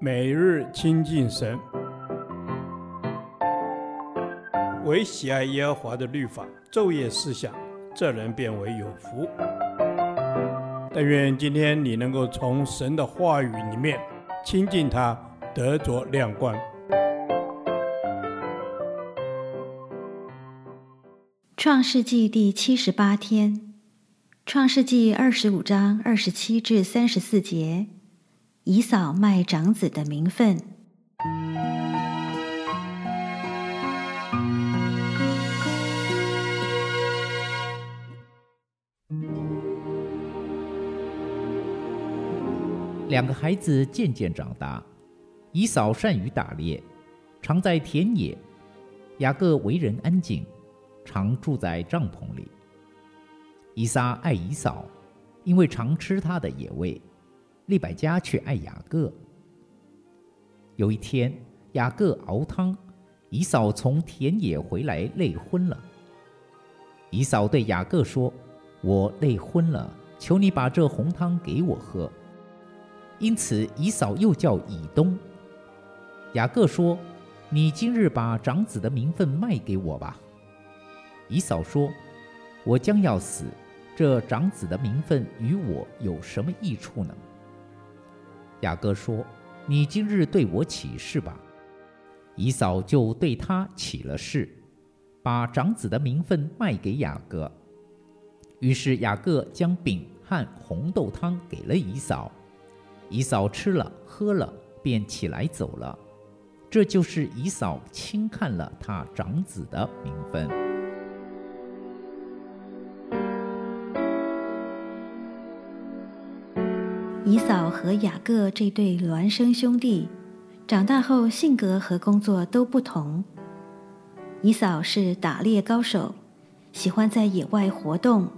每日亲近神，唯喜爱耶和华的律法，昼夜思想，这人便为有福。但愿今天你能够从神的话语里面亲近他，得着亮光。创世纪第七十八天，创世纪二十五章二十七至三十四节，以扫卖长子的名分。两个孩子渐渐长大，以扫善于打猎，常在田野；雅各为人安静。常住在帐篷里。以撒爱以扫，因为常吃他的野味；利百加却爱雅各。有一天，雅各熬汤，以嫂从田野回来，累昏了。以嫂对雅各说：“我累昏了，求你把这红汤给我喝。”因此，以嫂又叫以东。雅各说：“你今日把长子的名分卖给我吧。”以嫂说：“我将要死，这长子的名分与我有什么益处呢？”雅各说：“你今日对我起誓吧。”以扫就对他起了誓，把长子的名分卖给雅各。于是雅各将饼和红豆汤给了以扫，以扫吃了喝了，便起来走了。这就是以扫轻看了他长子的名分。以扫和雅各这对孪生兄弟，长大后性格和工作都不同。以扫是打猎高手，喜欢在野外活动；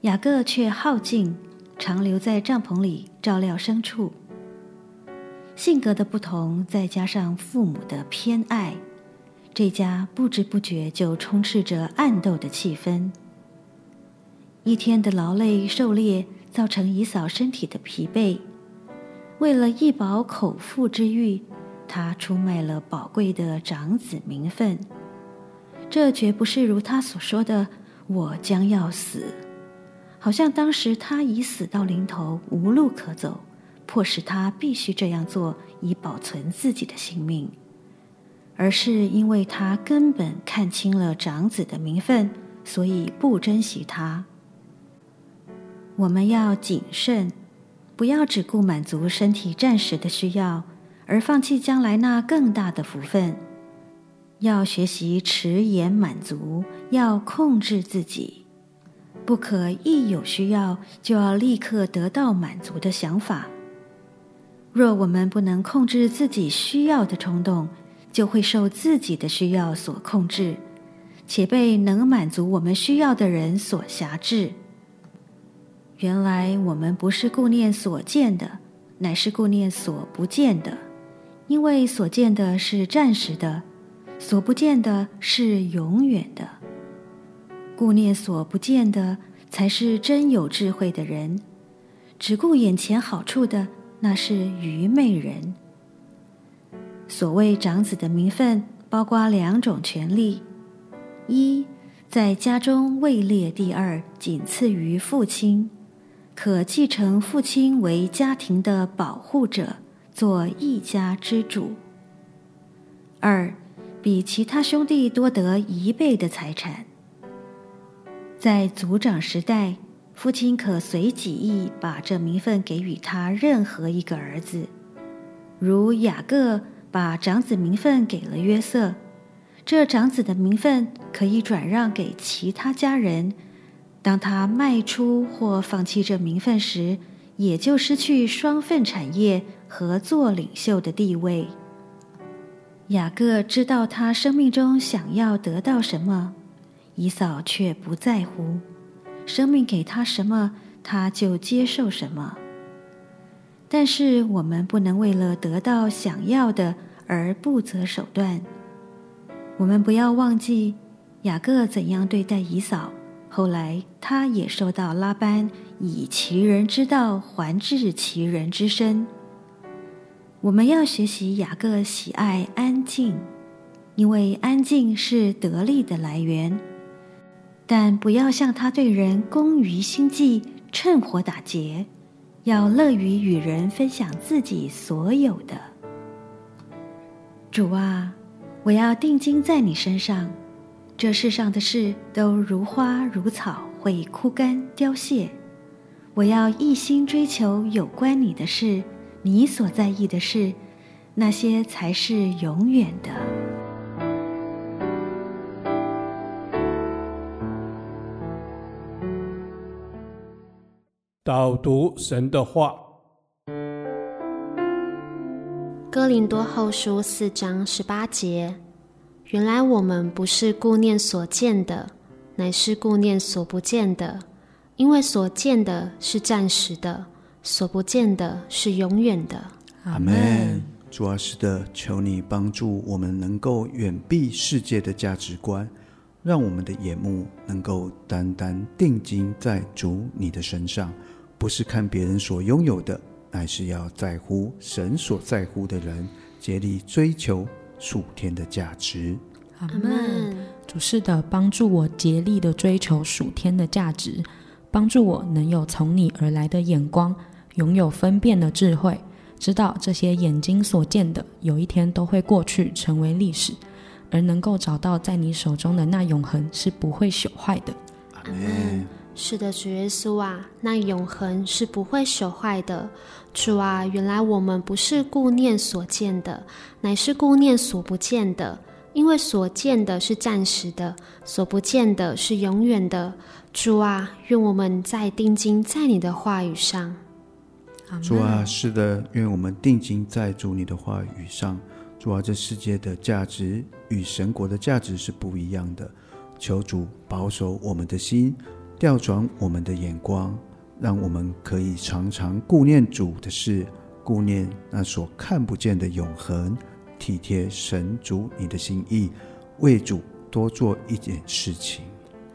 雅各却好静，常留在帐篷里照料牲畜。性格的不同，再加上父母的偏爱，这家不知不觉就充斥着暗斗的气氛。一天的劳累狩猎。造成以扫身体的疲惫，为了一饱口腹之欲，他出卖了宝贵的长子名分。这绝不是如他所说的“我将要死”，好像当时他已死到临头，无路可走，迫使他必须这样做以保存自己的性命，而是因为他根本看清了长子的名分，所以不珍惜他。我们要谨慎，不要只顾满足身体暂时的需要，而放弃将来那更大的福分。要学习迟延满足，要控制自己，不可一有需要就要立刻得到满足的想法。若我们不能控制自己需要的冲动，就会受自己的需要所控制，且被能满足我们需要的人所辖制。原来我们不是顾念所见的，乃是顾念所不见的，因为所见的是暂时的，所不见的是永远的。顾念所不见的，才是真有智慧的人；只顾眼前好处的，那是愚昧人。所谓长子的名分，包括两种权利：一，在家中位列第二，仅次于父亲。可继承父亲为家庭的保护者，做一家之主。二，比其他兄弟多得一倍的财产。在族长时代，父亲可随己意把这名分给予他任何一个儿子，如雅各把长子名分给了约瑟，这长子的名分可以转让给其他家人。当他卖出或放弃这名分时，也就失去双份产业和做领袖的地位。雅各知道他生命中想要得到什么，以扫却不在乎。生命给他什么，他就接受什么。但是我们不能为了得到想要的而不择手段。我们不要忘记雅各怎样对待以扫。后来，他也受到拉班以其人之道还治其人之身。我们要学习雅各喜爱安静，因为安静是得力的来源。但不要像他对人工于心计，趁火打劫，要乐于与人分享自己所有的。主啊，我要定睛在你身上。这世上的事都如花如草，会枯干凋谢。我要一心追求有关你的事，你所在意的事，那些才是永远的。导读神的话，《哥林多后书》四章十八节。原来我们不是顾念所见的，乃是顾念所不见的，因为所见的是暂时的，所不见的是永远的。阿门。主啊，是的，求你帮助我们能够远避世界的价值观，让我们的眼目能够单单定睛在主你的身上，不是看别人所拥有的，乃是要在乎神所在乎的人，竭力追求。属天的价值，阿门。主是的，帮助我竭力的追求属天的价值，帮助我能有从你而来的眼光，拥有分辨的智慧，知道这些眼睛所见的，有一天都会过去，成为历史，而能够找到在你手中的那永恒是不会朽坏的。阿门。是的，主耶稣啊，那永恒是不会朽坏的。主啊，原来我们不是顾念所见的，乃是顾念所不见的。因为所见的是暂时的，所不见的是永远的。主啊，愿我们再定睛在你的话语上。主啊，是的，愿我们定睛在主你的话语上。主啊，这世界的价值与神国的价值是不一样的。求主保守我们的心。调转我们的眼光，让我们可以常常顾念主的事，顾念那所看不见的永恒，体贴神主你的心意，为主多做一点事情。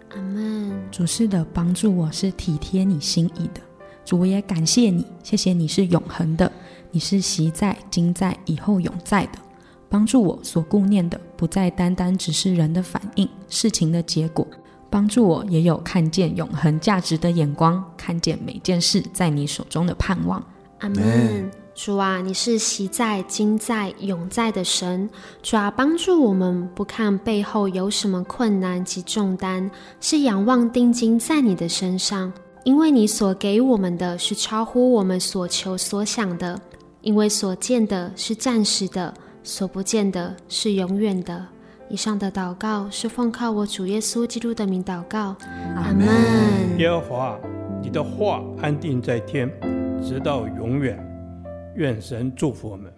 阿门。主是的，帮助我是体贴你心意的。主，我也感谢你，谢谢你是永恒的，你是昔在、今在、以后永在的。帮助我所顾念的，不再单单只是人的反应，事情的结果。帮助我也有看见永恒价值的眼光，看见每件事在你手中的盼望。阿门。主啊，你是习在、今在、永在的神。主啊，帮助我们不看背后有什么困难及重担，是仰望定睛在你的身上，因为你所给我们的是超乎我们所求所想的。因为所见的是暂时的，所不见的是永远的。以上的祷告是奉靠我主耶稣基督的名祷告，阿门。耶和华，你的话安定在天，直到永远。愿神祝福我们。